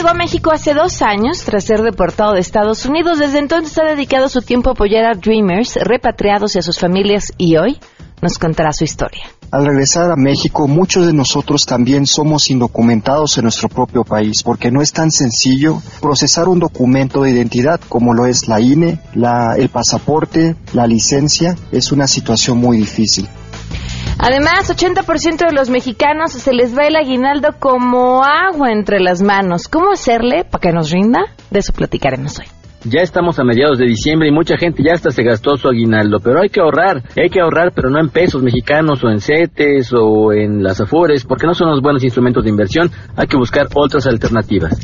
llegó a México hace dos años tras ser deportado de Estados Unidos. Desde entonces ha dedicado su tiempo a apoyar a Dreamers, repatriados y a sus familias y hoy nos contará su historia. Al regresar a México, muchos de nosotros también somos indocumentados en nuestro propio país, porque no es tan sencillo procesar un documento de identidad como lo es la INE, la, el pasaporte, la licencia. Es una situación muy difícil. Además, 80% de los mexicanos se les va el aguinaldo como agua entre las manos. ¿Cómo hacerle para que nos rinda? De eso platicaremos hoy. Ya estamos a mediados de diciembre y mucha gente ya hasta se gastó su aguinaldo, pero hay que ahorrar, hay que ahorrar, pero no en pesos mexicanos o en CETES o en las AFORES, porque no son los buenos instrumentos de inversión, hay que buscar otras alternativas.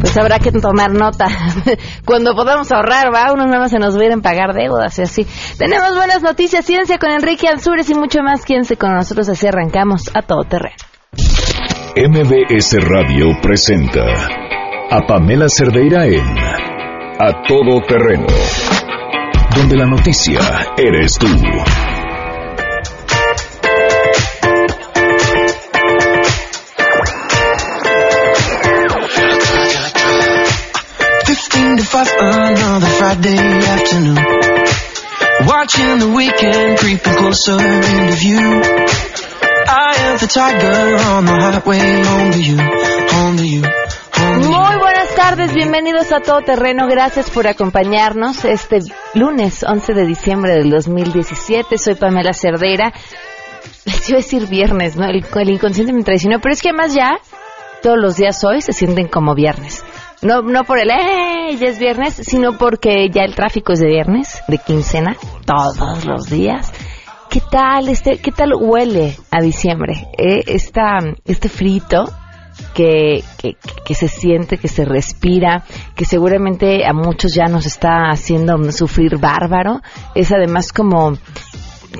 Pues habrá que tomar nota. Cuando podamos ahorrar, va, unos nada más se nos vienen pagar deudas y así. Tenemos buenas noticias, ciencia con Enrique Ansures y mucho más. Quédense con nosotros, así arrancamos a todo terreno. MBS Radio presenta a Pamela Cerdeira en a todo terreno, donde la noticia eres tú. Friday afternoon. Watching the weekend creeping closer into view. I am the tiger on the highway home to you, home to you. Muy buenas tardes, bienvenidos a Todo Terreno, gracias por acompañarnos este lunes 11 de diciembre del 2017. Soy Pamela Cerdera. Les iba a decir viernes, ¿no? El, inconsciente me traicionó, pero es que además ya todos los días hoy se sienten como viernes. No, no por el, ¡eh! Es viernes, sino porque ya el tráfico es de viernes, de quincena, todos los días. ¿Qué tal este, qué tal huele a diciembre? Eh, este frito que, que, se siente, que se respira, que seguramente a muchos ya nos está haciendo sufrir bárbaro. Es además como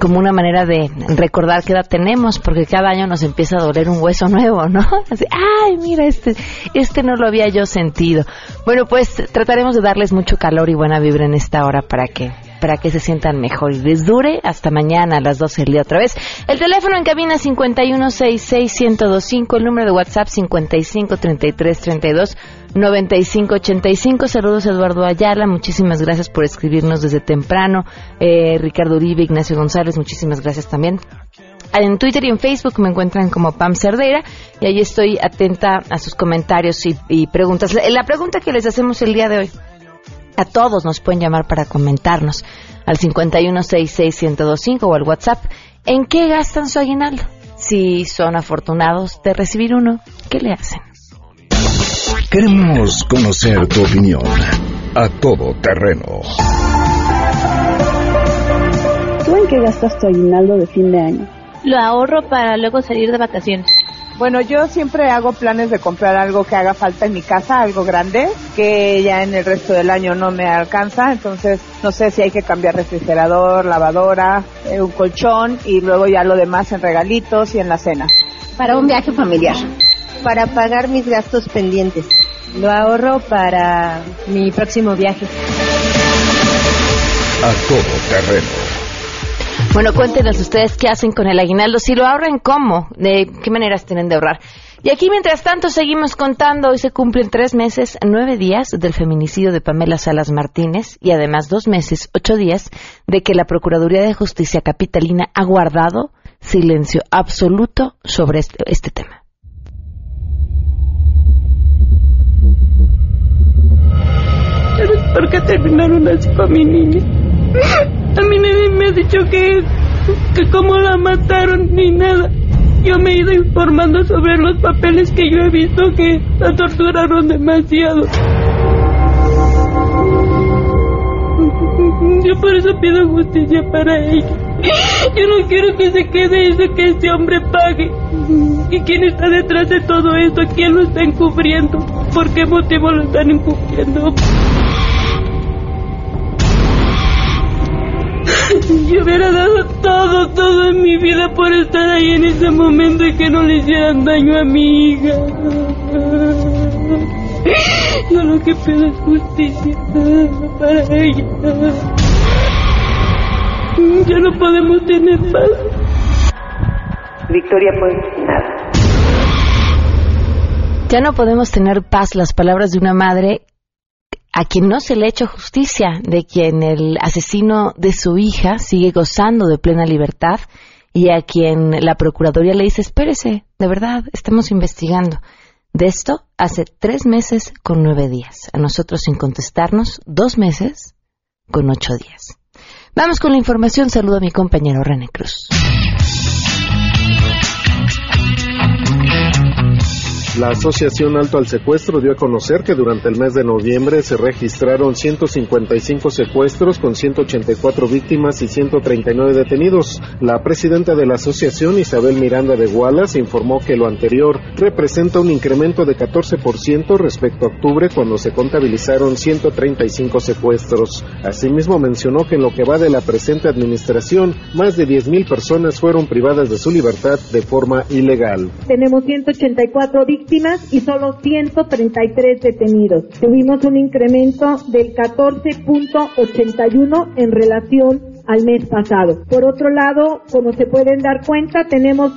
como una manera de recordar qué edad tenemos, porque cada año nos empieza a doler un hueso nuevo, ¿no? Así, ay, mira, este, este no lo había yo sentido. Bueno, pues trataremos de darles mucho calor y buena vibra en esta hora para que para que se sientan mejor y les dure hasta mañana a las 12 del día otra vez. El teléfono en cabina 5166125, el número de WhatsApp 5533329585. Saludos Eduardo Ayala, muchísimas gracias por escribirnos desde temprano. Eh, Ricardo Uribe, Ignacio González, muchísimas gracias también. En Twitter y en Facebook me encuentran como Pam Cerdera y ahí estoy atenta a sus comentarios y, preguntas. La pregunta que les hacemos el día de hoy. A todos nos pueden llamar para comentarnos al 5166125 o al WhatsApp en qué gastan su aguinaldo. Si son afortunados de recibir uno, ¿qué le hacen? Queremos conocer tu opinión a todo terreno. ¿Tú en qué gastas tu aguinaldo de fin de año? Lo ahorro para luego salir de vacaciones. Bueno, yo siempre hago planes de comprar algo que haga falta en mi casa, algo grande, que ya en el resto del año no me alcanza. Entonces, no sé si hay que cambiar refrigerador, lavadora, eh, un colchón y luego ya lo demás en regalitos y en la cena. Para un viaje familiar, para pagar mis gastos pendientes. Lo ahorro para mi próximo viaje. A todo terreno bueno, cuéntenos ustedes qué hacen con el aguinaldo, si lo ahorran, cómo, de qué maneras tienen de ahorrar. Y aquí, mientras tanto, seguimos contando. Hoy se cumplen tres meses, nueve días del feminicidio de Pamela Salas Martínez y además dos meses, ocho días de que la Procuraduría de Justicia Capitalina ha guardado silencio absoluto sobre este, este tema. ¿Por qué terminaron así con mi niña? A mí nadie me ha dicho que, que cómo la mataron ni nada. Yo me he ido informando sobre los papeles que yo he visto que la torturaron demasiado. Yo por eso pido justicia para ella. Yo no quiero que se quede eso que este hombre pague. ¿Y quién está detrás de todo esto? ¿Quién lo está encubriendo? ¿Por qué motivo lo están encubriendo? Yo hubiera dado todo, todo en mi vida por estar ahí en ese momento y que no le hicieran daño a mi hija. Yo lo que pido es justicia para ella. Ya no podemos tener paz. Victoria, pues nada. Ya no podemos tener paz las palabras de una madre a quien no se le ha hecho justicia, de quien el asesino de su hija sigue gozando de plena libertad y a quien la Procuraduría le dice, espérese, de verdad, estamos investigando. De esto hace tres meses con nueve días. A nosotros sin contestarnos, dos meses con ocho días. Vamos con la información. Saludo a mi compañero René Cruz. La Asociación Alto al Secuestro dio a conocer que durante el mes de noviembre se registraron 155 secuestros con 184 víctimas y 139 detenidos. La presidenta de la asociación, Isabel Miranda de Wallace, informó que lo anterior representa un incremento de 14% respecto a octubre cuando se contabilizaron 135 secuestros. Asimismo mencionó que en lo que va de la presente administración, más de 10.000 personas fueron privadas de su libertad de forma ilegal. Tenemos 184 víctimas y solo 133 detenidos. Tuvimos un incremento del 14.81 en relación al mes pasado. Por otro lado, como se pueden dar cuenta, tenemos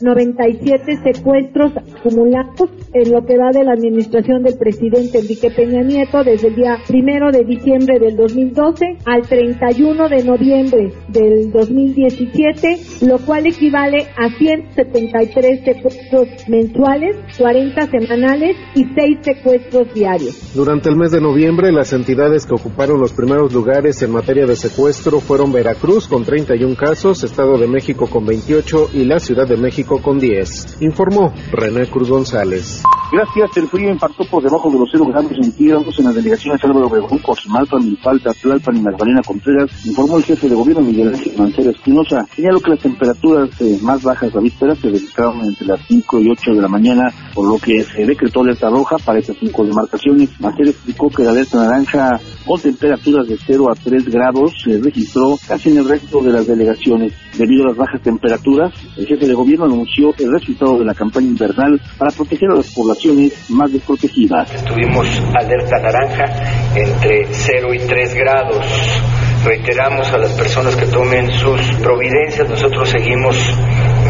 10.397 secuestros acumulados en lo que va de la administración del presidente Enrique Peña Nieto desde el día primero de diciembre del 2012 al 31 de noviembre del 2017, lo cual equivale a 173 secuestros mensuales, 40 semanales y 6 secuestros diarios. Durante el mes de noviembre, las entidades que ocuparon los primeros lugares en materia de secuestro fueron Veracruz con 31 casos, Estado de México con 28 y la Ciudad de México con 10. Informó René Cruz González. Gracias, el frío impactó por debajo de los cero grados centígrados en las delegaciones Álvaro Obregón, Coximalpa, Milpalta, Tlalpan y Magdalena Contreras, informó el jefe de gobierno Miguel Ángel Mancera Espinosa. Señaló que las temperaturas eh, más bajas la víspera se registraron entre las 5 y 8 de la mañana, por lo que se decretó alerta roja para estas cinco demarcaciones. Mancera explicó que la alerta naranja con temperaturas de 0 a 3 grados se registró casi en el resto de las delegaciones. Debido a las bajas temperaturas, el jefe de gobierno anunció el resultado de la campaña invernal para proteger a las poblaciones más desprotegidas. Tuvimos alerta naranja entre 0 y 3 grados. Reiteramos a las personas que tomen sus providencias, nosotros seguimos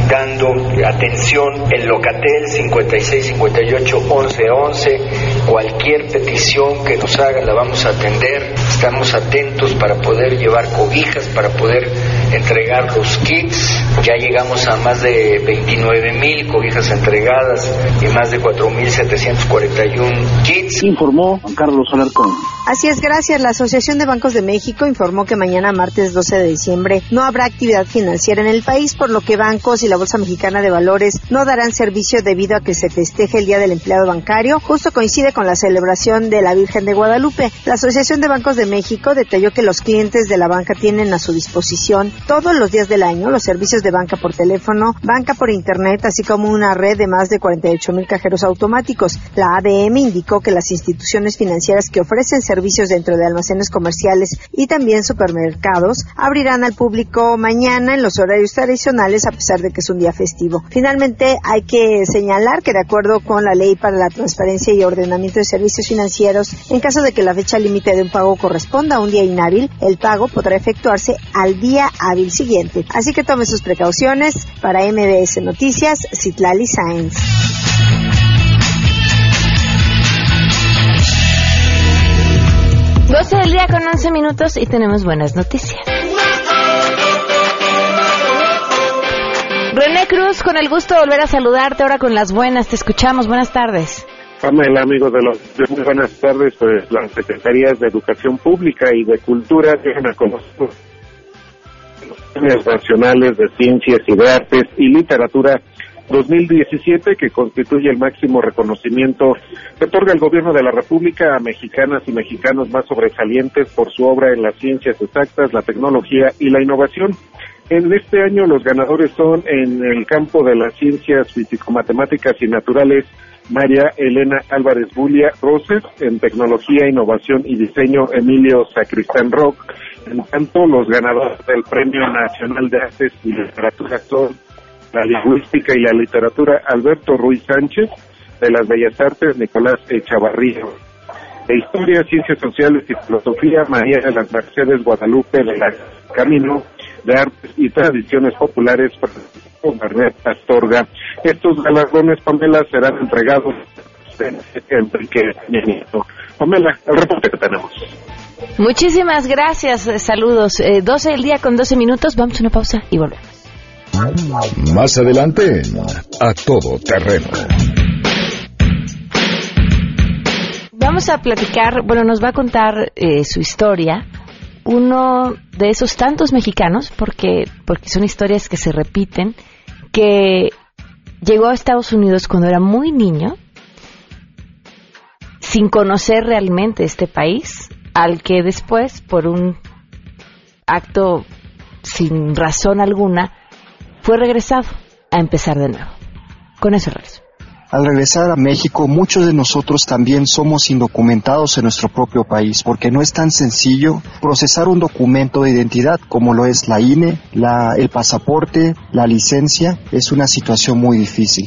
dando atención en Locatel 56 58 11 11 cualquier petición que nos hagan la vamos a atender. Estamos atentos para poder llevar cobijas para poder entregar los kits. Ya llegamos a más de 29 mil cobijas entregadas y más de 4 mil 741 kits. Informó Juan Carlos Alarcón así es gracias. La Asociación de Bancos de México informó que mañana martes 12 de diciembre no habrá actividad financiera en el país por lo que bancos y la Bolsa Mexicana de Valores no darán servicio debido a que se festeje el Día del Empleado Bancario. Justo coincide con la celebración de la Virgen de Guadalupe. La Asociación de Bancos de México detalló que los clientes de la banca tienen a su disposición todos los días del año los servicios de banca por teléfono, banca por internet, así como una red de más de 48 mil cajeros automáticos. La ADM indicó que las instituciones financieras que ofrecen servicios dentro de almacenes comerciales y también supermercados abrirán al público mañana en los horarios tradicionales a pesar de que un día festivo. Finalmente, hay que señalar que de acuerdo con la ley para la transparencia y ordenamiento de servicios financieros, en caso de que la fecha límite de un pago corresponda a un día inhábil, el pago podrá efectuarse al día hábil siguiente. Así que tome sus precauciones. Para MBS Noticias, Citlali Sáenz. 12 del día con 11 minutos y tenemos buenas noticias. René Cruz, con el gusto de volver a saludarte ahora con las buenas. Te escuchamos. Buenas tardes. Pamela, amigo de los de muy buenas tardes, pues las secretarías de Educación Pública y de Cultura tienen a conocer los premios nacionales de ciencias y de artes y literatura 2017, que constituye el máximo reconocimiento que otorga el gobierno de la República a mexicanas y mexicanos más sobresalientes por su obra en las ciencias exactas, la tecnología y la innovación. En este año los ganadores son en el campo de las ciencias físico-matemáticas y naturales María Elena Álvarez Bulia Roses, en tecnología, innovación y diseño Emilio Sacristán Rock. En tanto, los ganadores del Premio Nacional de Artes y Literatura son la lingüística y la literatura Alberto Ruiz Sánchez, de las Bellas Artes Nicolás Echavarrillo, de Historia, Ciencias Sociales y Filosofía María de las Mercedes Guadalupe de la Camino de Artes y Tradiciones Populares Barret Astorga. Estos galardones, Pamela, serán entregados Enrique Nieto. Pamela, el reporte que tenemos. Muchísimas gracias, eh, saludos. Eh, 12 del día con 12 minutos, vamos a una pausa y volvemos. Más adelante, a todo terreno. Vamos a platicar, bueno, nos va a contar eh, su historia uno de esos tantos mexicanos, porque, porque son historias que se repiten, que llegó a Estados Unidos cuando era muy niño, sin conocer realmente este país, al que después, por un acto sin razón alguna, fue regresado a empezar de nuevo. Con eso regreso. Al regresar a México, muchos de nosotros también somos indocumentados en nuestro propio país, porque no es tan sencillo procesar un documento de identidad como lo es la INE, la, el pasaporte, la licencia. Es una situación muy difícil.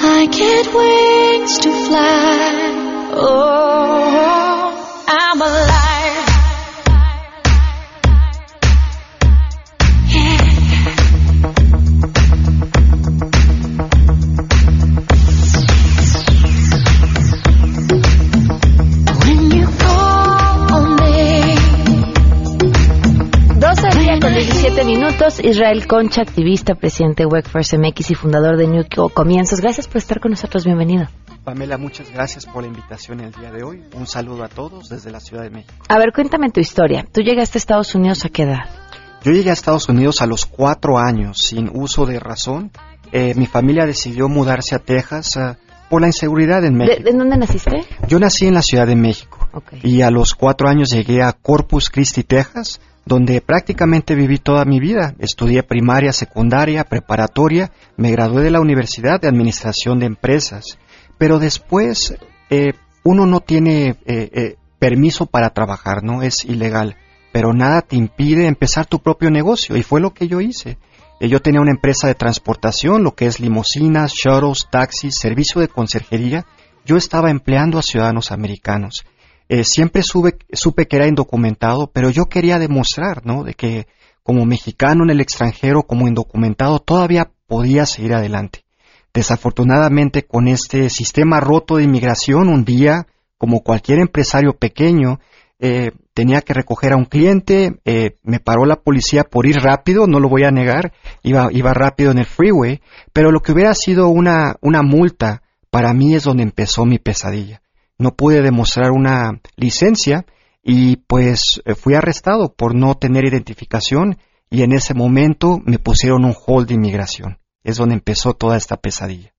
I get wings to fly. Oh, I'm alive. 7 minutos. Israel Concha, activista, presidente de Workforce MX y fundador de New Comienzos. Gracias por estar con nosotros. Bienvenido. Pamela, muchas gracias por la invitación el día de hoy. Un saludo a todos desde la Ciudad de México. A ver, cuéntame tu historia. ¿Tú llegaste a Estados Unidos a qué edad? Yo llegué a Estados Unidos a los cuatro años, sin uso de razón. Eh, mi familia decidió mudarse a Texas uh, por la inseguridad en México. ¿De, ¿En dónde naciste? Yo nací en la Ciudad de México. Okay. Y a los cuatro años llegué a Corpus Christi, Texas, donde prácticamente viví toda mi vida. Estudié primaria, secundaria, preparatoria, me gradué de la Universidad de Administración de Empresas, pero después eh, uno no tiene eh, eh, permiso para trabajar, ¿no? Es ilegal, pero nada te impide empezar tu propio negocio y fue lo que yo hice. Yo tenía una empresa de transportación, lo que es limusinas, shuttles, taxis, servicio de conserjería. Yo estaba empleando a ciudadanos americanos. Eh, siempre supe que era indocumentado, pero yo quería demostrar, ¿no? De que como mexicano en el extranjero, como indocumentado, todavía podía seguir adelante. Desafortunadamente, con este sistema roto de inmigración, un día, como cualquier empresario pequeño, eh, tenía que recoger a un cliente, eh, me paró la policía por ir rápido, no lo voy a negar, iba, iba rápido en el freeway, pero lo que hubiera sido una, una multa, para mí es donde empezó mi pesadilla. No pude demostrar una licencia y pues eh, fui arrestado por no tener identificación y en ese momento me pusieron un hold de inmigración. Es donde empezó toda esta pesadilla.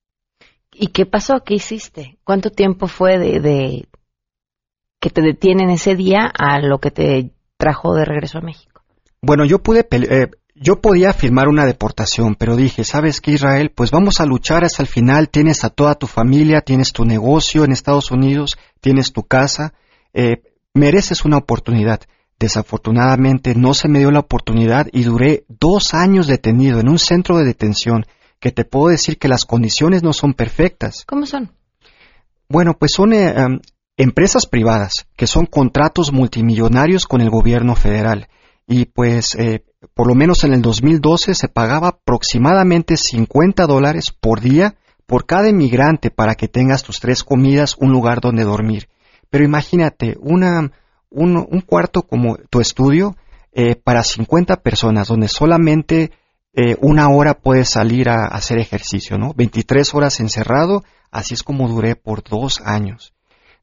¿Y qué pasó? ¿Qué hiciste? ¿Cuánto tiempo fue de, de que te detienen ese día a lo que te trajo de regreso a México? Bueno, yo pude, eh, yo podía firmar una deportación, pero dije, ¿sabes qué, Israel? Pues vamos a luchar hasta el final. Tienes a toda tu familia, tienes tu negocio en Estados Unidos, tienes tu casa, eh, mereces una oportunidad. Desafortunadamente no se me dio la oportunidad y duré dos años detenido en un centro de detención que te puedo decir que las condiciones no son perfectas. ¿Cómo son? Bueno, pues son eh, em, empresas privadas que son contratos multimillonarios con el gobierno federal. Y pues, eh, por lo menos en el 2012 se pagaba aproximadamente 50 dólares por día por cada inmigrante para que tengas tus tres comidas, un lugar donde dormir. Pero imagínate, una, un, cuarto como tu estudio eh, para 50 personas, donde solamente eh, una hora puedes salir a, a hacer ejercicio, ¿no? 23 horas encerrado, así es como duré por dos años.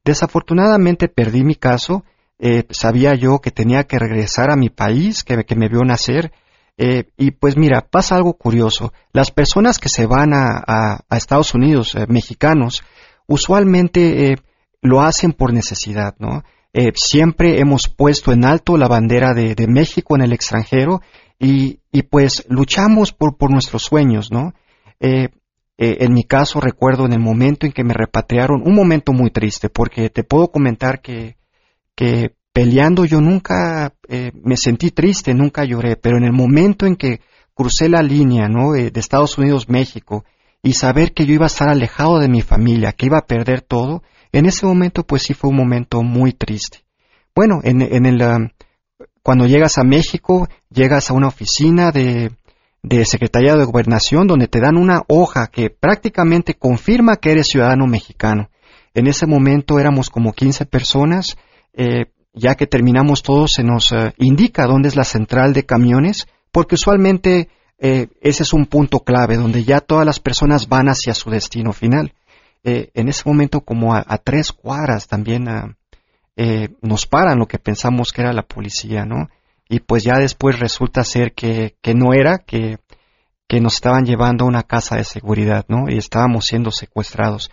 Desafortunadamente perdí mi caso, eh, sabía yo que tenía que regresar a mi país, que, me vio nacer, eh, y pues mira, pasa algo curioso. Las personas que se van a, a- Estados Unidos, eh, mexicanos, usualmente eh, lo hacen por necesidad, ¿no? Siempre hemos puesto en alto la bandera de, México en el extranjero y, pues luchamos por, nuestros sueños, ¿no? En mi caso recuerdo en el momento en que me repatriaron, un momento muy triste, porque te puedo comentar que, que peleando yo nunca eh, me sentí triste, nunca lloré, pero en el momento en que crucé la línea, ¿no? de Estados Unidos, México, y saber que yo iba a estar alejado de mi familia, que iba a perder todo, en ese momento pues sí fue un momento muy triste. Bueno, en, en el, um, cuando llegas a México, llegas a una oficina de, de Secretaría de Gobernación donde te dan una hoja que prácticamente confirma que eres ciudadano mexicano. En ese momento éramos como 15 personas, eh, ya que terminamos todos se nos uh, indica dónde es la central de camiones, porque usualmente eh, ese es un punto clave donde ya todas las personas van hacia su destino final. Eh, en ese momento, como a, tres cuadras, también ah, eh, nos paran lo que pensamos que era la policía, ¿no? Y pues ya después resulta ser que, que no era, que, que nos estaban llevando a una casa de seguridad, ¿no? Y estábamos siendo secuestrados.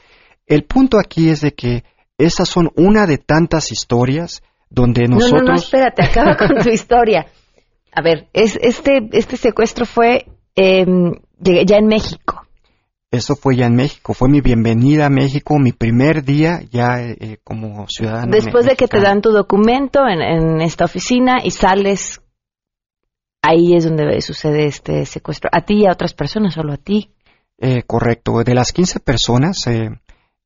El punto aquí es de que esas son una de tantas historias donde nosotros... No, no, no, espérate, acaba con tu historia. A ver, es, este, este secuestro fue eh, ya en México. Eso fue ya en México, fue mi bienvenida a México, mi primer día ya eh, como ciudadano. Después de que te dan tu documento en, en, esta oficina y sales, ahí es donde sucede este secuestro. ¿A ti y a otras personas, solo a ti? Eh, correcto, de las 15 personas, eh,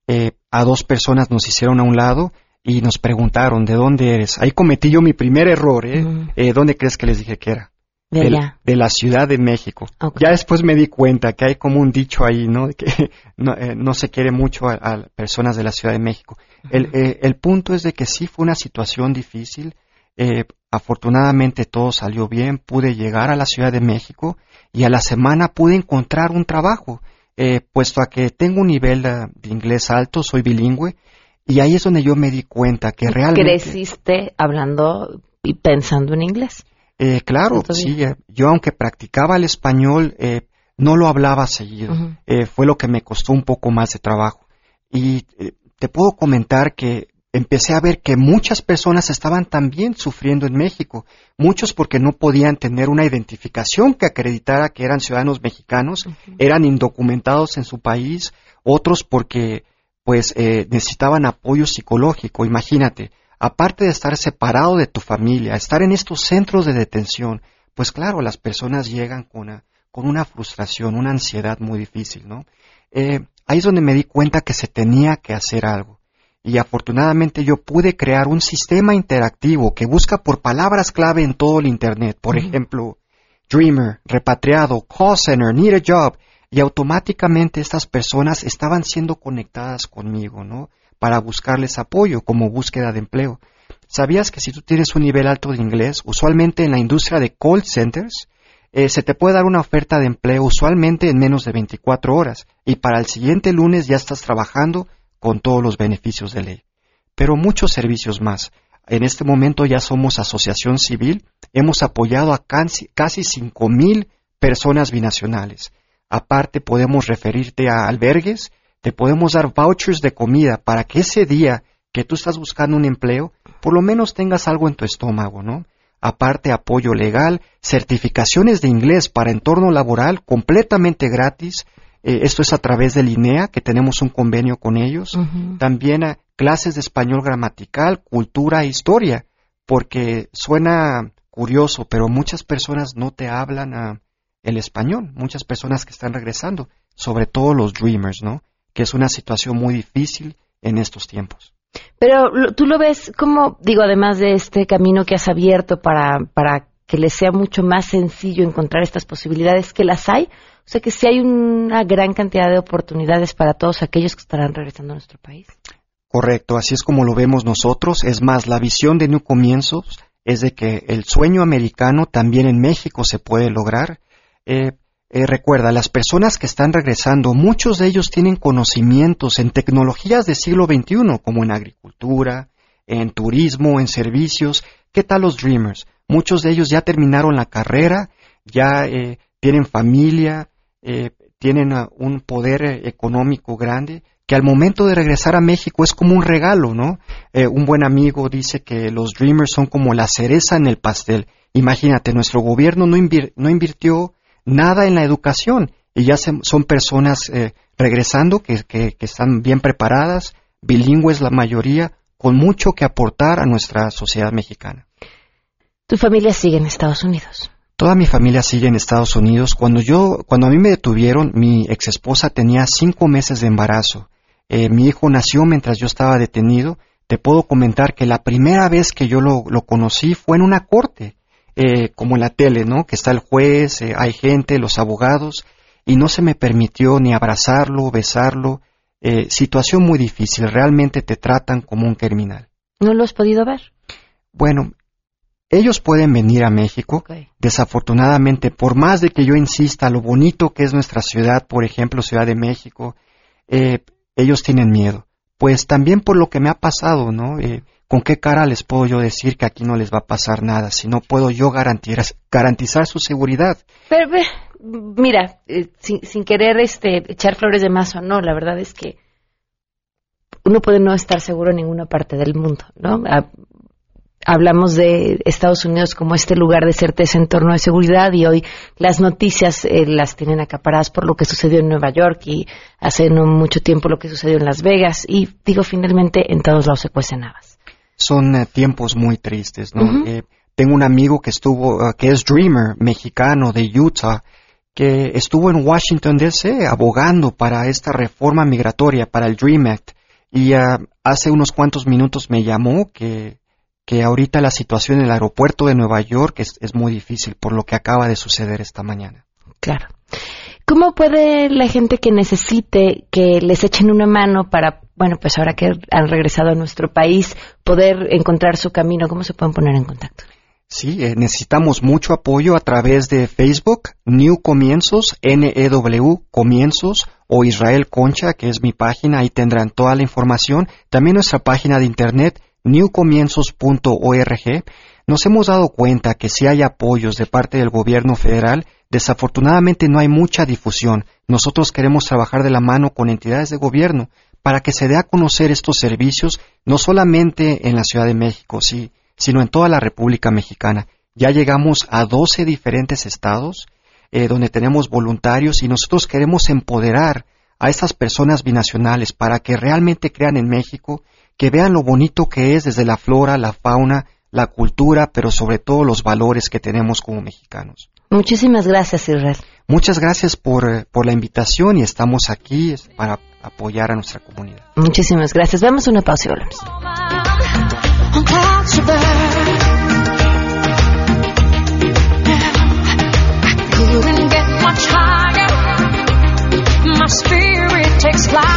eh, a dos personas nos hicieron a un lado y nos preguntaron, ¿de dónde eres? Ahí cometí yo mi primer error, ¿eh? Mm. eh ¿Dónde crees que les dije que era? De, de, de la Ciudad de México. Okay. Ya después me di cuenta que hay como un dicho ahí, ¿no? Que no, eh, no se quiere mucho a, a, personas de la Ciudad de México. Uh -huh. el, eh, el, punto es de que sí fue una situación difícil. Eh, afortunadamente todo salió bien. Pude llegar a la Ciudad de México y a la semana pude encontrar un trabajo. Eh, puesto a que tengo un nivel de, inglés alto, soy bilingüe, y ahí es donde yo me di cuenta que realmente... Creciste hablando y pensando en inglés. Eh, claro, sí. Eh, yo aunque practicaba el español, eh, no lo hablaba seguido. Uh -huh. fue lo que me costó un poco más de trabajo. Y eh, te puedo comentar que empecé a ver que muchas personas estaban también sufriendo en México. Muchos porque no podían tener una identificación que acreditara que eran ciudadanos mexicanos, uh -huh. eran indocumentados en su país. Otros porque pues eh, necesitaban apoyo psicológico. Imagínate, aparte de estar separado de tu familia, estar en estos centros de detención, pues claro, las personas llegan con una, con una frustración, una ansiedad muy difícil, ¿no? Eh, ahí es donde me di cuenta que se tenía que hacer algo. Y afortunadamente yo pude crear un sistema interactivo que busca por palabras clave en todo el Internet. Por uh -huh. ejemplo, Dreamer, repatriado, call center, need a job y automáticamente estas personas estaban siendo conectadas conmigo, ¿no? Para buscarles apoyo como búsqueda de empleo. ¿Sabías que si tú tienes un nivel alto de inglés, usualmente en la industria de call centers, eh, se te puede dar una oferta de empleo usualmente en menos de 24 horas y para el siguiente lunes ya estás trabajando con todos los beneficios de ley? Pero muchos servicios más. En este momento ya somos asociación civil, hemos apoyado a casi, casi 5.000 personas binacionales. Aparte podemos referirte a albergues, te podemos dar vouchers de comida para que ese día que tú estás buscando un empleo, por lo menos tengas algo en tu estómago, ¿no? Aparte apoyo legal, certificaciones de inglés para entorno laboral completamente gratis. Eh, esto es a través del INEA, que tenemos un convenio con ellos. Uh -huh. También a clases de español gramatical, cultura e historia, porque suena curioso, pero muchas personas no te hablan a el español, muchas personas que están regresando, sobre todo los dreamers, ¿no? Que es una situación muy difícil en estos tiempos. Pero tú lo ves como, digo, además de este camino que has abierto para, para que les sea mucho más sencillo encontrar estas posibilidades, que las hay, o sea que sí hay una gran cantidad de oportunidades para todos aquellos que estarán regresando a nuestro país. Correcto, así es como lo vemos nosotros. Es más, la visión de New Comienzos es de que el sueño americano también en México se puede lograr eh, eh, recuerda, las personas que están regresando, muchos de ellos tienen conocimientos en tecnologías del siglo XXI, como en agricultura, en turismo, en servicios. ¿Qué tal los Dreamers? Muchos de ellos ya terminaron la carrera, ya eh, tienen familia, eh, tienen un poder eh, económico grande, que al momento de regresar a México es como un regalo, ¿no? Eh, un buen amigo dice que los Dreamers son como la cereza en el pastel. Imagínate, nuestro gobierno no, no invirtió nada en la educación y ya se- son personas eh, regresando que están bien preparadas, bilingües la mayoría, con mucho que aportar a nuestra sociedad mexicana. Tu familia sigue en Estados Unidos. Toda mi familia sigue en Estados Unidos. Cuando yo, cuando a mí me detuvieron, mi ex esposa tenía cinco meses de embarazo. Eh, mi hijo nació mientras yo estaba detenido. Te puedo comentar que la primera vez que yo lo, lo conocí fue en una corte, eh, como en la tele, ¿no? Que está el juez, eh, hay gente, los abogados, y no se me permitió ni abrazarlo, besarlo. Eh, situación muy difícil. Realmente te tratan como un criminal. ¿No lo has podido ver? Bueno, ellos pueden venir a México. Desafortunadamente, por más de que yo insista lo bonito que es nuestra ciudad, por ejemplo, Ciudad de México, eh, ellos tienen miedo. Pues también por lo que me ha pasado, ¿no? Eh, ¿Con qué cara les puedo yo decir que aquí no les va a pasar nada si no puedo yo garantizar, garantizar su seguridad? Pero, mira, eh, sin, sin querer este, echar flores de mazo, no, la verdad es que uno puede no estar seguro en ninguna parte del mundo, ¿no? Ha- hablamos de Estados Unidos como este lugar de certeza en torno a seguridad y hoy las noticias eh, las tienen acaparadas por lo que sucedió en Nueva York y hace no mucho tiempo lo que sucedió en Las Vegas y digo finalmente en todos lados se cuecen habas. Son eh, tiempos muy tristes, ¿no? Eh, tengo un amigo que estuvo, ah, que es Dreamer, mexicano de Utah, que estuvo en Washington DC abogando para esta reforma migratoria, para el Dream Act, y ah, hace unos cuantos minutos me llamó que, que ahorita la situación en el aeropuerto de Nueva York es, es muy difícil por lo que acaba de suceder esta mañana. Claro. ¿Cómo puede la gente que necesite que les echen una mano para, bueno, pues ahora que han regresado a nuestro país, poder encontrar su camino? ¿Cómo se pueden poner en contacto? Sí, eh, necesitamos mucho apoyo a través de Facebook, New Comienzos, N-E-W Comienzos, o Israel Concha, que es mi página, ahí tendrán toda la información. También nuestra página de internet, newcomienzos.org. Nos hemos dado cuenta que si hay apoyos de parte del gobierno federal, desafortunadamente no hay mucha difusión. Nosotros queremos trabajar de la mano con entidades de gobierno para que se dé a conocer estos servicios no solamente en la Ciudad de México, sí, sino en toda la República Mexicana. Ya llegamos a 12 diferentes estados eh, donde tenemos voluntarios y nosotros queremos empoderar a estas personas binacionales para que realmente crean en México, que vean lo bonito que es desde la flora, la fauna, la cultura, pero sobre todo los valores que tenemos como mexicanos. Muchísimas gracias, Israel. Muchas gracias por, eh, por la invitación y estamos aquí para apoyar a nuestra comunidad. Muchísimas gracias. Vamos a una pausa y volvemos. takes flight.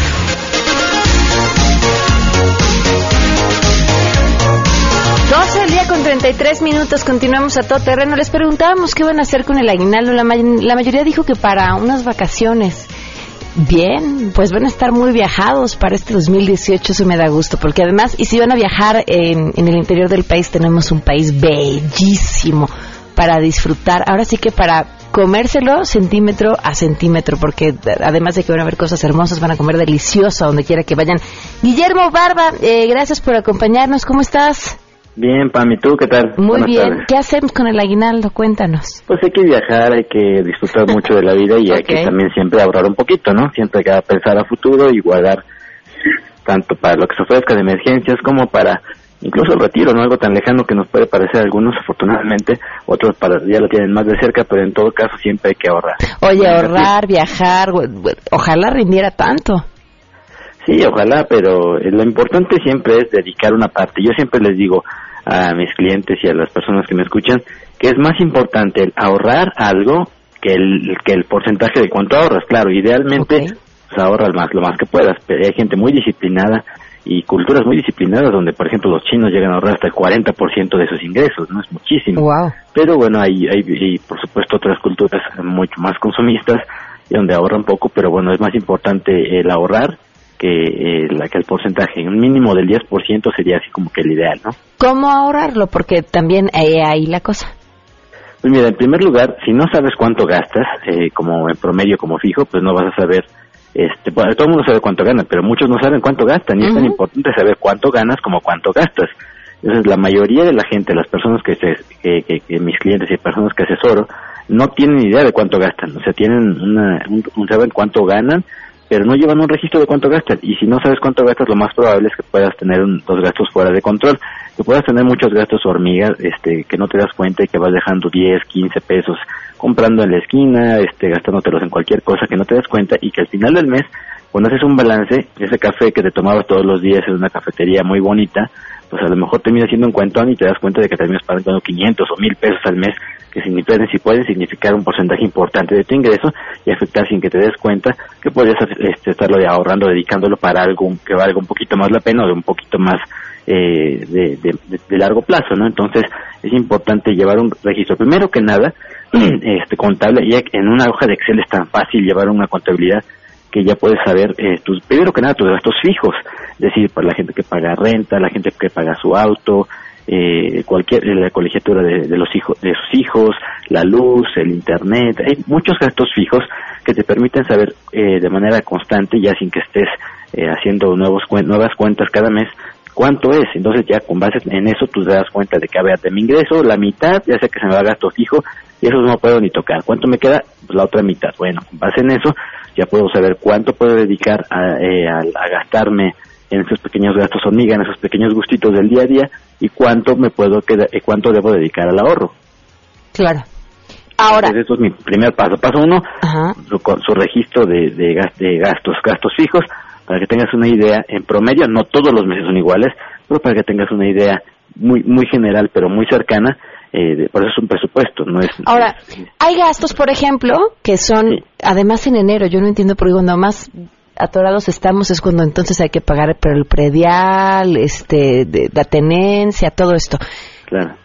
33 minutos, continuamos a todo terreno. Les preguntábamos qué van a hacer con el aguinaldo. La, la mayoría dijo que para unas vacaciones. Bien, pues van a estar muy viajados para este 2018, eso me da gusto, porque además, y si van a viajar en, en el interior del país, tenemos un país bellísimo para disfrutar. Ahora sí que para comérselo centímetro a centímetro, porque además de que van a ver cosas hermosas, van a comer delicioso a donde quiera que vayan. Guillermo Barba, eh, gracias por acompañarnos. ¿Cómo estás? Bien, Pam, ¿y tú qué tal? Muy Buenas bien. tardes. ¿Qué hacemos con el aguinaldo? Cuéntanos. Pues hay que viajar, hay que disfrutar mucho de la vida y hay que también siempre ahorrar un poquito, ¿no? Siempre hay que pensar a futuro y guardar tanto para lo que se ofrezca de emergencias como para incluso el retiro, ¿no? Algo tan lejano que nos puede parecer a algunos, afortunadamente, otros para, ya lo tienen más de cerca, pero en todo caso siempre hay que ahorrar. Oye, ahorrar, viajar, ojalá rindiera tanto. Sí, ojalá, pero eh, lo importante siempre es dedicar una parte. Yo siempre les digo a mis clientes y a las personas que me escuchan que es más importante el ahorrar algo que el, que el porcentaje de cuánto ahorras. Claro, idealmente pues, ahorras más, lo más que puedas, pero hay gente muy disciplinada y culturas muy disciplinadas donde, por ejemplo, los chinos llegan a ahorrar hasta el 40% de sus ingresos, ¿no? Es muchísimo. Wow. Pero bueno, hay, hay, y por supuesto otras culturas mucho más consumistas y donde ahorran poco, pero bueno, es más importante el ahorrar que, eh, la, que el porcentaje, un mínimo del 10% sería así como que el ideal, ¿no? ¿Cómo ahorrarlo? Porque también eh, ahí la cosa. Pues mira, en primer lugar, si no sabes cuánto gastas, eh, como en promedio, como fijo, pues no vas a saber, este, bueno, todo el mundo sabe cuánto gana, pero muchos no saben cuánto gastan, y es tan importante saber cuánto ganas como cuánto gastas. Entonces, la mayoría de la gente, las personas que, se, que, que- que mis clientes y personas que asesoro, no tienen idea de cuánto gastan, o sea, tienen una, un, un- saben cuánto ganan, pero no llevan un registro de cuánto gastan. Y si no sabes cuánto gastas, lo más probable es que puedas tener un- dos gastos fuera de control. Que puedas tener muchos gastos hormigas, este, que no te das cuenta y que vas dejando 10, 15 pesos comprando en la esquina, este, gastándotelos en cualquier cosa que no te das cuenta y que al final del mes, cuando haces un balance, ese café que te tomabas todos los días en una cafetería muy bonita, pues a lo mejor termina siendo un cuentón y te das cuenta de que terminas pagando 500 o 1000 pesos al mes, que significan, si pueden significar un porcentaje importante de tu ingreso y afectar sin que te des cuenta que podrías este, estarlo de ahorrando, dedicándolo para algo que valga un poquito más la pena o de un poquito más eh, de, de- largo plazo, ¿no? Entonces es importante llevar un registro. Primero que nada, este contable, ya en una hoja de Excel es tan fácil llevar una contabilidad que ya puedes saber eh, tus, primero que nada tus gastos fijos, es decir, para la gente que paga renta, la gente que paga su auto, eh, cualquier la colegiatura de, los hijos de sus hijos, la luz, el internet, hay muchos gastos fijos que te permiten saber eh, de manera constante, ya sin que estés eh, haciendo nuevos nuevas cuentas cada mes, cuánto es. Entonces ya con base en eso tú te das cuenta de que a ver, de mi ingreso, la mitad, ya sé que se me va gasto fijo, y eso no puedo ni tocar. ¿Cuánto me queda? Pues la otra mitad. Bueno, con base en eso ya puedo saber cuánto puedo dedicar a, eh, a- a gastarme en esos pequeños gastos hormiga, en esos pequeños gustitos del día a día, y cuánto me puedo quedar, cuánto debo dedicar al ahorro. Claro. Ahora. Entonces, eso es mi primer paso. Paso uno, su, registro de, de gastos, gastos fijos, para que tengas una idea, en promedio, no todos los meses son iguales, pero para que tengas una idea muy muy general, pero muy cercana, eh, de- por eso es un presupuesto, no es... Ahora, hay gastos, por ejemplo, que son, además en enero, yo no entiendo por qué cuando más atorados estamos es cuando entonces hay que pagar pero el predial, este, de, la tenencia, todo esto. Claro.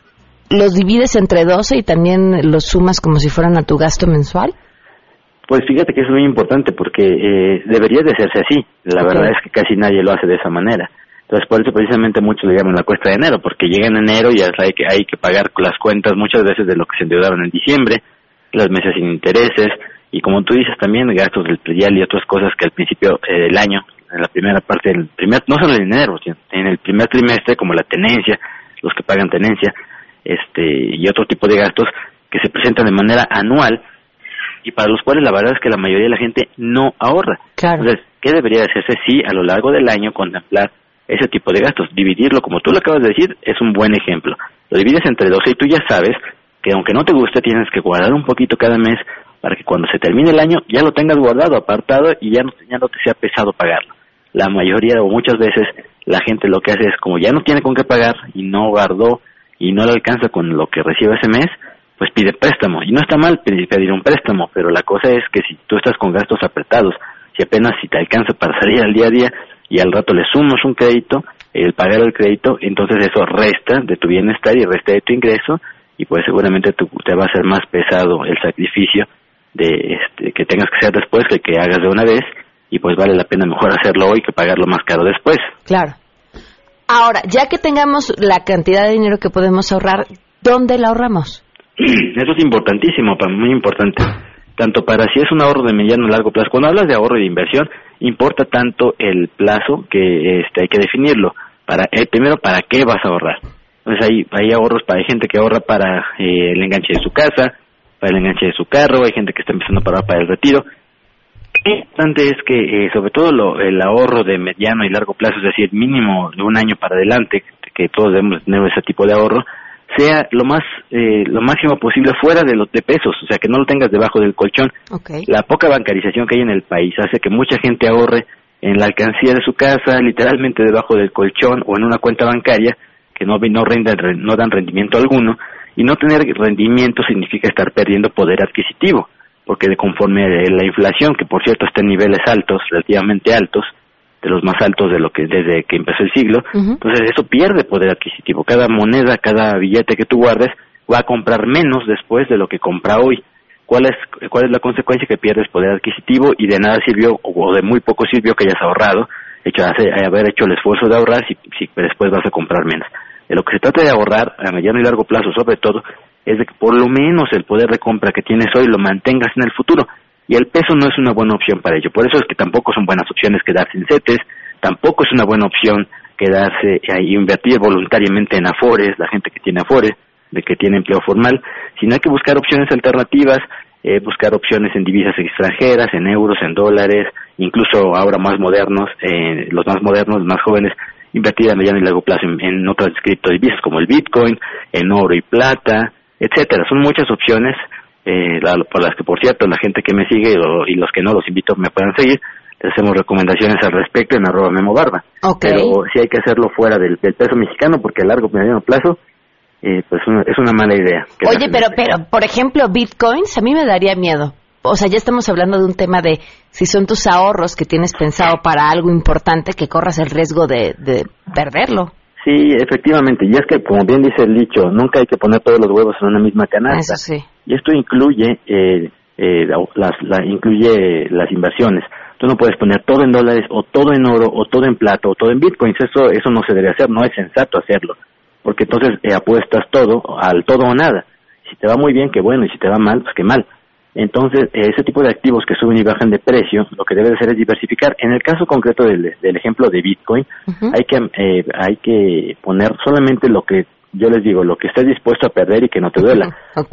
¿Los divides entre 12 y también los sumas como si fueran a tu gasto mensual? Pues fíjate que eso es muy importante porque eh, debería de hacerse así. La verdad es que casi nadie lo hace de esa manera. Entonces por eso precisamente muchos le llaman la cuesta de enero, porque llega en enero y hay que, hay que pagar las cuentas muchas veces de lo que se endeudaron en diciembre, las meses sin intereses y como tú dices también gastos del predial y otras cosas que al principio eh, del año, en la primera parte del primer, no solo en enero, sino en el primer trimestre como la tenencia, los que pagan tenencia, este y otro tipo de gastos que se presentan de manera anual y para los cuales la verdad es que la mayoría de la gente no ahorra. Entonces, ¿qué debería de hacerse? Sí, a lo largo del año contemplar ese tipo de gastos. Dividirlo, como tú lo acabas de decir, es un buen ejemplo. Lo divides entre 12 y tú ya sabes que aunque no te guste, tienes que guardar un poquito cada mes para que cuando se termine el año ya lo tengas guardado, apartado y ya no, ya no te sea pesado pagarlo. La mayoría o muchas veces la gente lo que hace es como ya no tiene con qué pagar y no guardó y no le alcanza con lo que recibe ese mes, pues pide préstamo. Y no está mal pedir, un préstamo, pero la cosa es que si tú estás con gastos apretados, si apenas si te alcanza para salir al día a día y al rato le sumas un crédito, el pagar el crédito, entonces eso resta de tu bienestar y resta de tu ingreso y pues seguramente tu- te va a ser más pesado el sacrificio de este, que tengas que hacer después que que hagas de una vez y pues vale la pena mejor hacerlo hoy que pagarlo más caro después. Claro. Ahora, ya que tengamos la cantidad de dinero que podemos ahorrar, ¿dónde la ahorramos? Eso es importantísimo, muy importante. Tanto para si es un ahorro de mediano o largo plazo. Cuando hablas de ahorro y de inversión, importa tanto el plazo que este, hay que definirlo. Para, eh, primero, ¿para qué vas a ahorrar? Entonces hay, hay ahorros para, hay gente que ahorra para eh, el enganche de su casa, para el enganche de su carro, hay gente que está empezando a ahorrar para el retiro. Lo importante es que, eh, sobre todo lo- el ahorro de mediano y largo plazo, es decir, mínimo de un año para adelante, que todos debemos tener ese tipo de ahorro, sea lo más eh, lo máximo posible fuera de los de pesos, o sea, que no lo tengas debajo del colchón. La poca bancarización que hay en el país hace que mucha gente ahorre en la alcancía de su casa, literalmente debajo del colchón o en una cuenta bancaria que no no rindan no dan rendimiento alguno y no tener rendimiento significa estar perdiendo poder adquisitivo, porque de conforme a la inflación, que por cierto está en niveles altos, relativamente altos, de los más altos de lo que desde que empezó el siglo, entonces eso pierde poder adquisitivo. Cada moneda, cada billete que tú guardes va a comprar menos después de lo que compra hoy. ¿Cuál es, cuál es la consecuencia? Que pierdes poder adquisitivo y de nada sirvió o de muy poco sirvió que hayas ahorrado hecho, hace- haber hecho el esfuerzo de ahorrar si, si después vas a comprar menos. Lo que se trata de ahorrar a mediano y largo plazo, sobre todo, es de que por lo menos el poder de compra que tienes hoy lo mantengas en el futuro. Y el peso no es una buena opción para ello. Por eso es que tampoco son buenas opciones quedarse en CETES, tampoco es una buena opción quedarse eh, invertir voluntariamente en Afores, la gente que tiene Afores, de que tiene empleo formal, sino hay que buscar opciones alternativas, eh, buscar opciones en divisas extranjeras, en euros, en dólares, incluso ahora más modernos, eh, los más modernos, los más jóvenes, invertir a mediano y largo plazo en, en otras criptodivisas como el Bitcoin, en oro y plata, etcétera. Son muchas opciones eh, la- por las que, por cierto, la gente que me sigue o- y los que no, los invito a que me puedan seguir. Les hacemos recomendaciones al respecto en arroba Memo Barba. Ok. Pero sí hay que hacerlo fuera del, del peso mexicano porque a largo y mediano plazo eh, pues una- es una mala idea. Oye, pero, pero, por ejemplo, bitcoins, a mí me daría miedo. O sea, ya estamos hablando de un tema de si son tus ahorros que tienes pensado para algo importante, que corras el riesgo de, de perderlo. Sí, efectivamente. Y es que, como bien dice el dicho, nunca hay que poner todos los huevos en una misma canasta. Eso sí. Y esto incluye, eh, eh, la- las, la- incluye las inversiones. Tú no puedes poner todo en dólares o todo en oro o todo en plata o todo en bitcoins. Eso, eso no se debe hacer, no es sensato hacerlo. Porque entonces eh, apuestas todo al todo o nada. Si te va muy bien, qué bueno, y si te va mal, pues qué mal. Entonces, eh, ese tipo de activos que suben y bajan de precio, lo que debe de hacer es diversificar. En el caso concreto del, del ejemplo de Bitcoin, hay que eh, hay que poner solamente lo que yo les digo, lo que estés dispuesto a perder y que no te duela.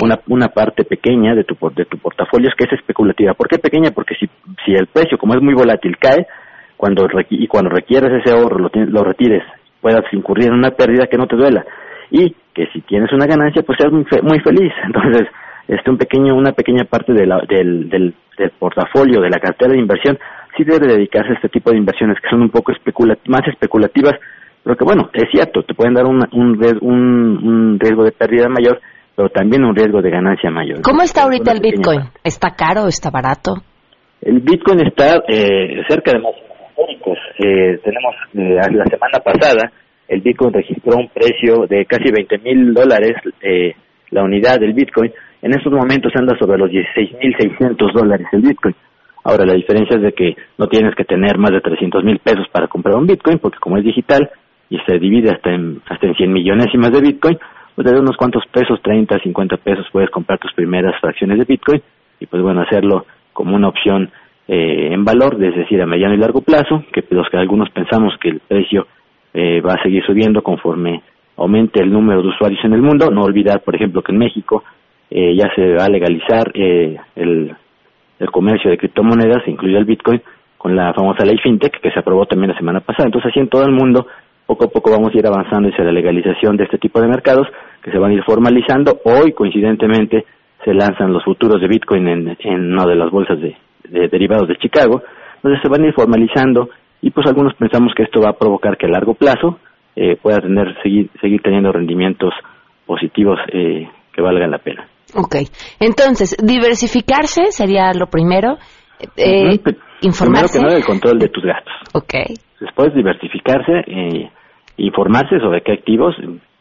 Una una parte pequeña de tu de tu portafolio es que es especulativa. ¿Por qué pequeña? Porque si si el precio como es muy volátil cae, cuando y cuando requieres ese ahorro lo lo retires, puedas incurrir en una pérdida que no te duela. Y que si tienes una ganancia, pues seas muy, fe- muy feliz. Entonces, este un pequeño una pequeña parte de la- del, del, del portafolio de la cartera de inversión sí debe dedicarse a este tipo de inversiones que son un poco especula más especulativas pero que bueno es cierto te pueden dar un, un, un riesgo de pérdida mayor pero también un riesgo de ganancia mayor ¿Cómo está ahorita el bitcoin? ¿Está caro? ¿Está barato? el Bitcoin está eh, cerca de máximos históricos. Eh, tenemos eh, la semana pasada el Bitcoin registró un precio de casi 20 mil dólares eh, la unidad del Bitcoin. En estos momentos anda sobre los 16.600 dólares el Bitcoin. Ahora la diferencia es de que no tienes que tener más de 300 mil pesos para comprar un Bitcoin porque como es digital y se divide hasta en, hasta en 100 millonésimas de Bitcoin, pues de unos cuantos pesos, 30, 50 pesos puedes comprar tus primeras fracciones de Bitcoin y pues bueno, hacerlo como una opción eh, en valor, es decir, a mediano y largo plazo, que los que algunos pensamos que el precio eh, va a seguir subiendo conforme aumente el número de usuarios en el mundo. No olvidar, por ejemplo, que en México eh, ya se va a legalizar eh, el, comercio de criptomonedas, incluido el Bitcoin, con la famosa ley FinTech que se aprobó también la semana pasada. Entonces, así en todo el mundo, poco a poco vamos a ir avanzando hacia la legalización de este tipo de mercados que se van a ir formalizando. Hoy, coincidentemente, se lanzan los futuros de Bitcoin en, en una de las bolsas de, de derivados de Chicago. Entonces, se van a ir formalizando y pues algunos pensamos que esto va a provocar que a largo plazo eh, pueda tener seguir, seguir teniendo rendimientos positivos eh, que valgan la pena. Ok. Entonces, diversificarse sería lo primero. Eh, informarse. Primero que nada, el control de tus gastos. Ok. Después, diversificarse, eh, informarse sobre qué activos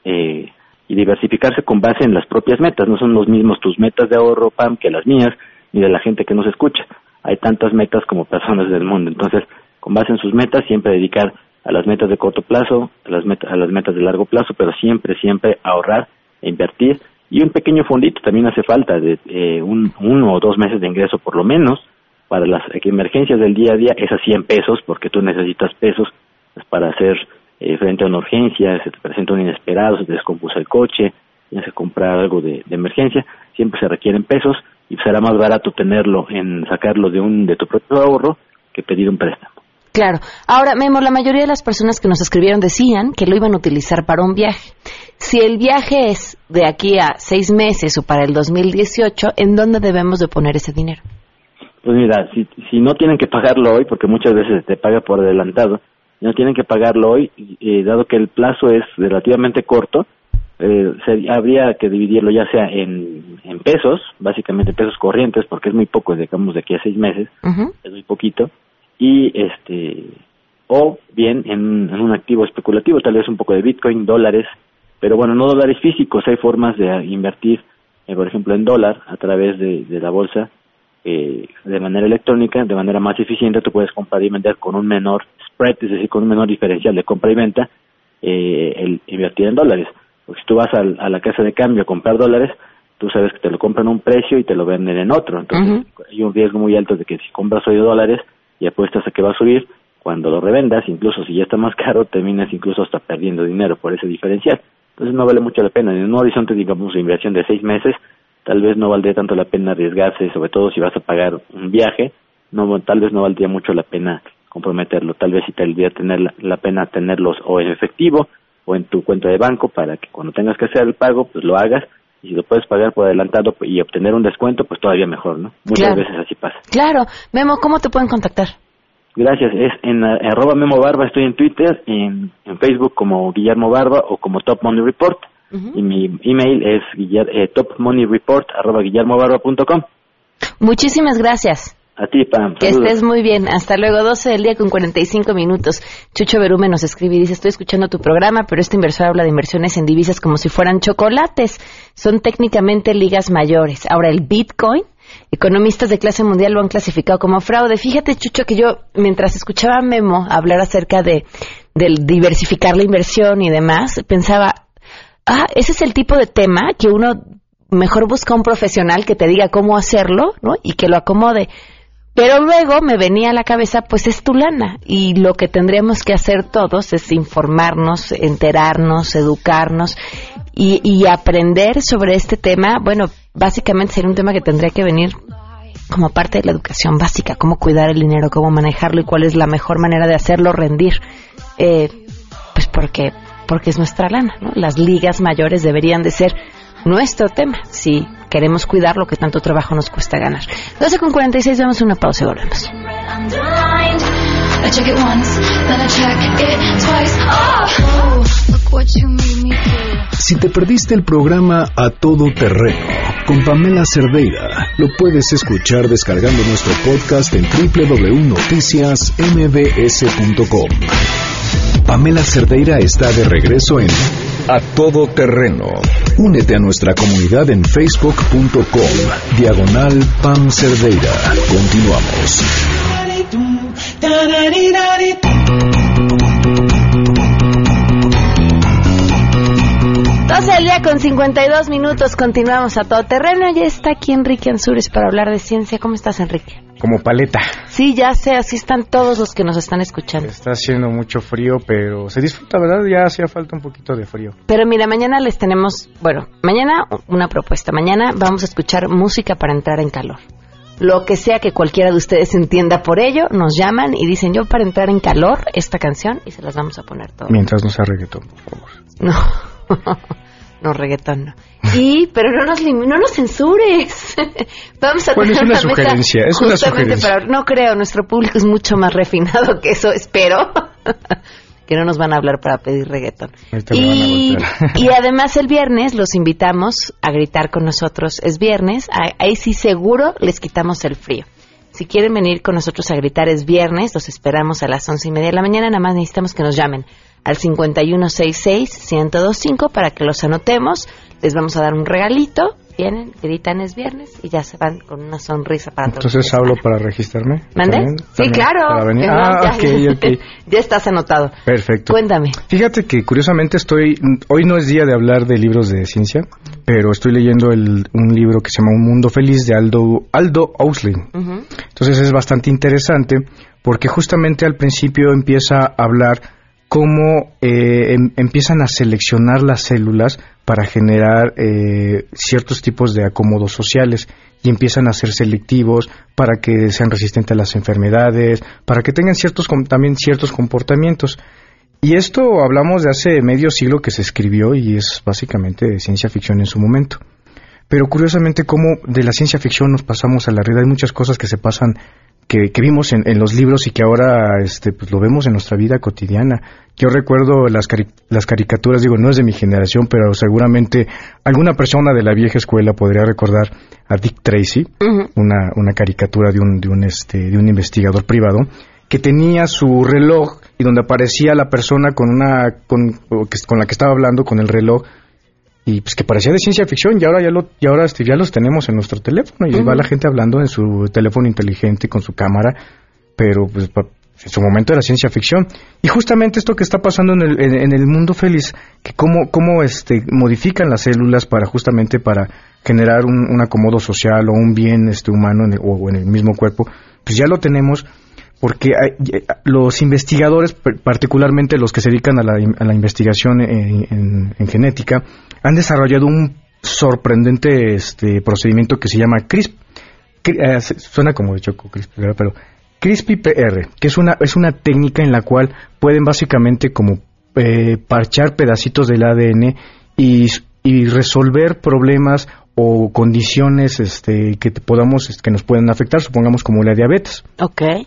eh, y diversificarse con base en las propias metas. No son los mismos tus metas de ahorro, PAM, que las mías, ni de la gente que nos escucha. Hay tantas metas como personas del mundo. Entonces, con base en sus metas, siempre dedicar a las metas de corto plazo, a las, metas, a las metas de largo plazo, pero siempre, siempre ahorrar e invertir. Y un pequeño fondito también hace falta, de eh, un, uno o dos meses de ingreso por lo menos, para las emergencias del día a día, es a 100 pesos, porque tú necesitas pesos pues, para hacer eh, frente a una urgencia, se te presenta un inesperado, se te descompuso el coche, tienes que comprar algo de, de emergencia, siempre se requieren pesos y será más barato tenerlo en sacarlo de un de tu propio ahorro que pedir un préstamo. Claro. Ahora, Memo, la mayoría de las personas que nos escribieron decían que lo iban a utilizar para un viaje. Si el viaje es de aquí a seis meses o para el 2018, ¿en dónde debemos de poner ese dinero? Pues mira, si, si no tienen que pagarlo hoy, porque muchas veces te paga por adelantado, no tienen que pagarlo hoy, eh, dado que el plazo es relativamente corto, eh, se- habría que dividirlo ya sea en, en pesos, básicamente pesos corrientes, porque es muy poco, digamos, de aquí a seis meses, es muy poquito, y este o bien en, en un activo especulativo, tal vez un poco de Bitcoin, dólares, pero bueno, no dólares físicos, hay formas de invertir, eh, por ejemplo, en dólar a través de, de la bolsa eh, de manera electrónica, de manera más eficiente, tú puedes comprar y vender con un menor spread, es decir, con un menor diferencial de compra y venta, eh, el invertir en dólares. Porque si tú vas al- a, la casa de cambio a comprar dólares, tú sabes que te lo compran a un precio y te lo venden en otro. Entonces hay un riesgo muy alto de que si compras hoy dólares y apuestas a que va a subir, cuando lo revendas, incluso si ya está más caro, terminas incluso hasta perdiendo dinero por ese diferencial. Entonces no vale mucho la pena. En un horizonte, digamos, de inversión de seis meses, tal vez no valdría tanto la pena arriesgarse, sobre todo si vas a pagar un viaje, no tal vez no valdría mucho la pena comprometerlo. Tal vez sí te valdría tener la, la pena tenerlos o en efectivo o en tu cuenta de banco para que cuando tengas que hacer el pago, pues lo hagas y si lo puedes pagar por adelantado y obtener un descuento, pues todavía mejor, ¿no? Muchas Claro. veces así pasa. Claro. Memo, ¿cómo te pueden contactar? Gracias. Es en eh, arroba Memo Barba, estoy en Twitter, en, en Facebook como Guillermo Barba o como Top Money Report. Y mi email es guiller- eh, topmoneyreport arroba guillermobarba.com. Muchísimas gracias. A ti, Pam. Que saludos. estés muy bien. Hasta luego, 12 del día con 45 minutos. Chucho Berume nos escribe y dice, estoy escuchando tu programa, pero este inversor habla de inversiones en divisas como si fueran chocolates. Son técnicamente ligas mayores. Ahora, el Bitcoin, economistas de clase mundial lo han clasificado como fraude. Fíjate, Chucho, que yo, mientras escuchaba a Memo hablar acerca de, del diversificar la inversión y demás, pensaba, ah, ese es el tipo de tema que uno mejor busca un profesional que te diga cómo hacerlo, ¿no? Y que lo acomode. Pero luego me venía a la cabeza, pues es tu lana. Y lo que tendríamos que hacer todos es informarnos, enterarnos, educarnos y, y aprender sobre este tema. Bueno, básicamente sería un tema que tendría que venir como parte de la educación básica, cómo cuidar el dinero, cómo manejarlo y cuál es la mejor manera de hacerlo rendir. Eh, pues porque, porque es nuestra lana, ¿no? Las ligas mayores deberían de ser nuestro tema, si queremos cuidar lo que tanto trabajo nos cuesta ganar. 12 con 46, damos una pausa y volvemos. Oh. Si te perdiste el programa A Todo Terreno con Pamela Cerdeira, lo puedes escuchar descargando nuestro podcast en www.noticiasmbs.com. Pamela Cerdeira está de regreso en A Todo Terreno. Únete a nuestra comunidad en facebook.com, diagonal Pam Cerdeira. Continuamos. 12 del día con 52 minutos, continuamos a todo terreno. Ya está aquí Enrique Ansures para hablar de ciencia. ¿Cómo estás, Enrique? Como paleta. Sí, ya sé, así están todos los que nos están escuchando. Está haciendo mucho frío, pero se disfruta, ¿verdad? Ya hacía falta un poquito de frío. Pero mira, mañana les tenemos, bueno, mañana una propuesta. Mañana vamos a escuchar música para entrar en calor. Lo que sea que cualquiera de ustedes entienda por ello, nos llaman y dicen yo para entrar en calor esta canción y se las vamos a poner todas. Mientras no sea reggaetón, por favor. No, no reggaetón no. Y, pero no nos, no nos censures. Vamos a Bueno, es tener una mesa sugerencia, es una sugerencia. para- no creo, nuestro público es mucho más refinado que eso, espero. que no nos van a hablar para pedir reggaetón. Y, y además el viernes los invitamos a gritar con nosotros. Es viernes, ahí sí seguro les quitamos el frío. Si quieren venir con nosotros a gritar es viernes, los esperamos a las once y media de la mañana. Nada más necesitamos que nos llamen al 5166-1025 para que los anotemos. Les vamos a dar un regalito. Vienen, gritan es viernes y ya se van con una sonrisa para todos. Entonces hablo para registrarme. ¿Mande? ¿También? Sí, ¿También? claro. Para venir. Ah, ya, ok, ok. ya estás anotado. Perfecto. Cuéntame. Fíjate que curiosamente estoy, hoy no es día de hablar de libros de ciencia, pero estoy leyendo el- un libro que se llama Un Mundo Feliz de Aldo, Aldo Huxley. Entonces es bastante interesante porque justamente al principio empieza a hablar cómo eh, em- empiezan a seleccionar las células para generar eh, ciertos tipos de acomodos sociales y empiezan a ser selectivos para que sean resistentes a las enfermedades, para que tengan ciertos también ciertos comportamientos. Y esto hablamos de hace medio siglo que se escribió y es básicamente ciencia ficción en su momento. Pero curiosamente, cómo de la ciencia ficción nos pasamos a la realidad. Hay muchas cosas que se pasan, que, que vimos en, en los libros y que ahora este, pues, lo vemos en nuestra vida cotidiana. Yo recuerdo las, cari- las caricaturas, digo, no es de mi generación, pero seguramente alguna persona de la vieja escuela podría recordar a Dick Tracy, una, una caricatura de un, de, un, este, de un investigador privado, que tenía su reloj y donde aparecía la persona con una con la que estaba hablando con el reloj y pues que parecía de ciencia ficción y ahora ya lo y ahora este, ya los tenemos en nuestro teléfono y va la gente hablando en su teléfono inteligente con su cámara pero pues pa- en su momento era ciencia ficción. Y justamente esto que está pasando en el, en, el mundo feliz, que cómo, cómo este, modifican las células para justamente para generar un, acomodo social o un bien este, humano en o en el mismo cuerpo, pues ya lo tenemos porque los investigadores, particularmente los que se dedican a la, investigación en, genética, han desarrollado un sorprendente este, procedimiento que se llama CRISP. Eh, suena como de choco CRISP, pero CRISPR, que es una, es una técnica en la cual pueden básicamente como eh, parchar pedacitos del ADN y resolver problemas o condiciones este, que podamos que nos pueden afectar, supongamos como la diabetes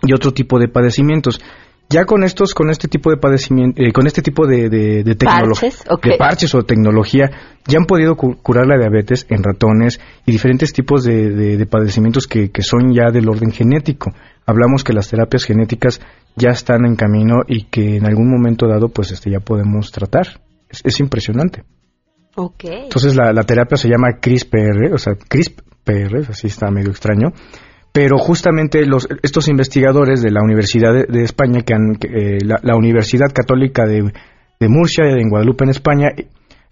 y otro tipo de padecimientos. Ya con estos, con este tipo de padecimiento, eh, con este tipo de, de, tecnología, de parches o tecnología, ya han podido curar la diabetes en ratones y diferentes tipos de, padecimientos que, que, son ya del orden genético. Hablamos que las terapias genéticas ya están en camino y que en algún momento dado, pues este, ya podemos tratar. es impresionante. Entonces la, terapia se llama CRISPR, o sea, CRISPR, así está medio extraño. Pero justamente los, estos investigadores de la Universidad de, España, que han, eh, la, Universidad Católica de, de Murcia, en Guadalupe, en España,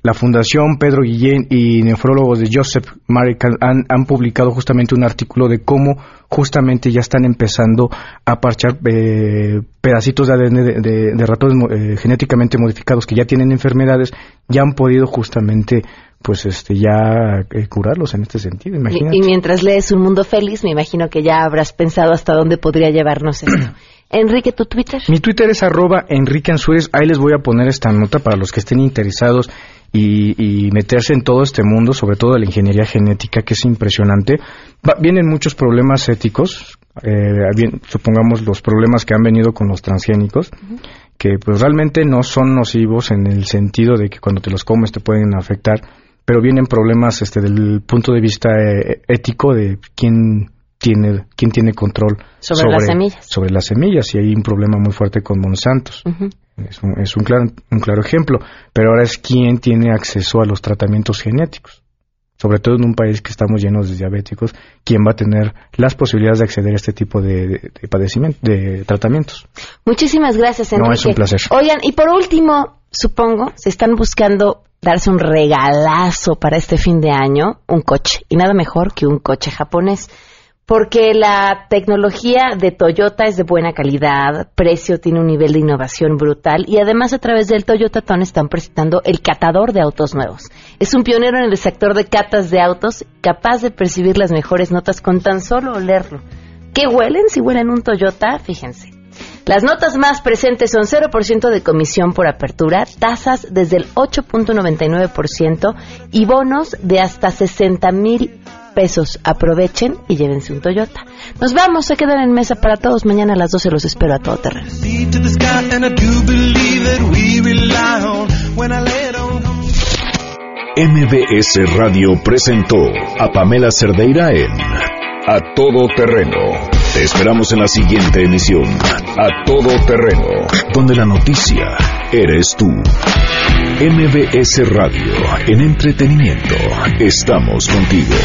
la Fundación Pedro Guillén y nefrólogos de Joseph Marican han, han, publicado justamente un artículo de cómo justamente ya están empezando a parchar eh, pedacitos de ADN de, ratones eh, genéticamente modificados que ya tienen enfermedades, ya han podido justamente pues este ya eh, curarlos en este sentido. Y, y, mientras lees Un Mundo Feliz, me imagino que ya habrás pensado hasta dónde podría llevarnos esto. Enrique, ¿tu Twitter? Mi Twitter es arroba Enrique Ansúrez. Ahí les voy a poner esta nota para los que estén interesados y, meterse en todo este mundo, sobre todo de la ingeniería genética, que es impresionante. vienen muchos problemas éticos, eh, supongamos los problemas que han venido con los transgénicos, que pues realmente no son nocivos en el sentido de que cuando te los comes te pueden afectar, pero vienen problemas este del punto de vista eh, ético de quién tiene quién tiene control sobre, las semillas. sobre las semillas y hay un problema muy fuerte con Monsantos es, un, es un, claro, un claro ejemplo. Pero ahora es quién tiene acceso a los tratamientos genéticos. Sobre todo en un país que estamos llenos de diabéticos, quién va a tener las posibilidades de acceder a este tipo de, padecimiento, de tratamientos. Muchísimas gracias, Enrique. No, es un placer. Oigan, y por último, supongo, se están buscando darse un regalazo para este fin de año, un coche, y nada mejor que un coche japonés porque la tecnología de Toyota es de buena calidad, precio tiene un nivel de innovación brutal y además a través del Toyota Ton están presentando el catador de autos nuevos. Es un pionero en el sector de catas de autos, capaz de percibir las mejores notas con tan solo olerlo. ¿Qué huelen si huelen un Toyota? Fíjense. Las notas más presentes son 0% de comisión por apertura, tasas desde el 8.99% y bonos de hasta 60 mil pesos. Aprovechen y llévense un Toyota. Nos vamos, se quedan en mesa para todos. Mañana a las 12 los espero a todo terreno. MBS Radio presentó a Pamela Cerdeira en A Todo Terreno. Te esperamos en la siguiente emisión, A Todo Terreno, donde la noticia eres tú. MBS Radio, en entretenimiento, estamos contigo.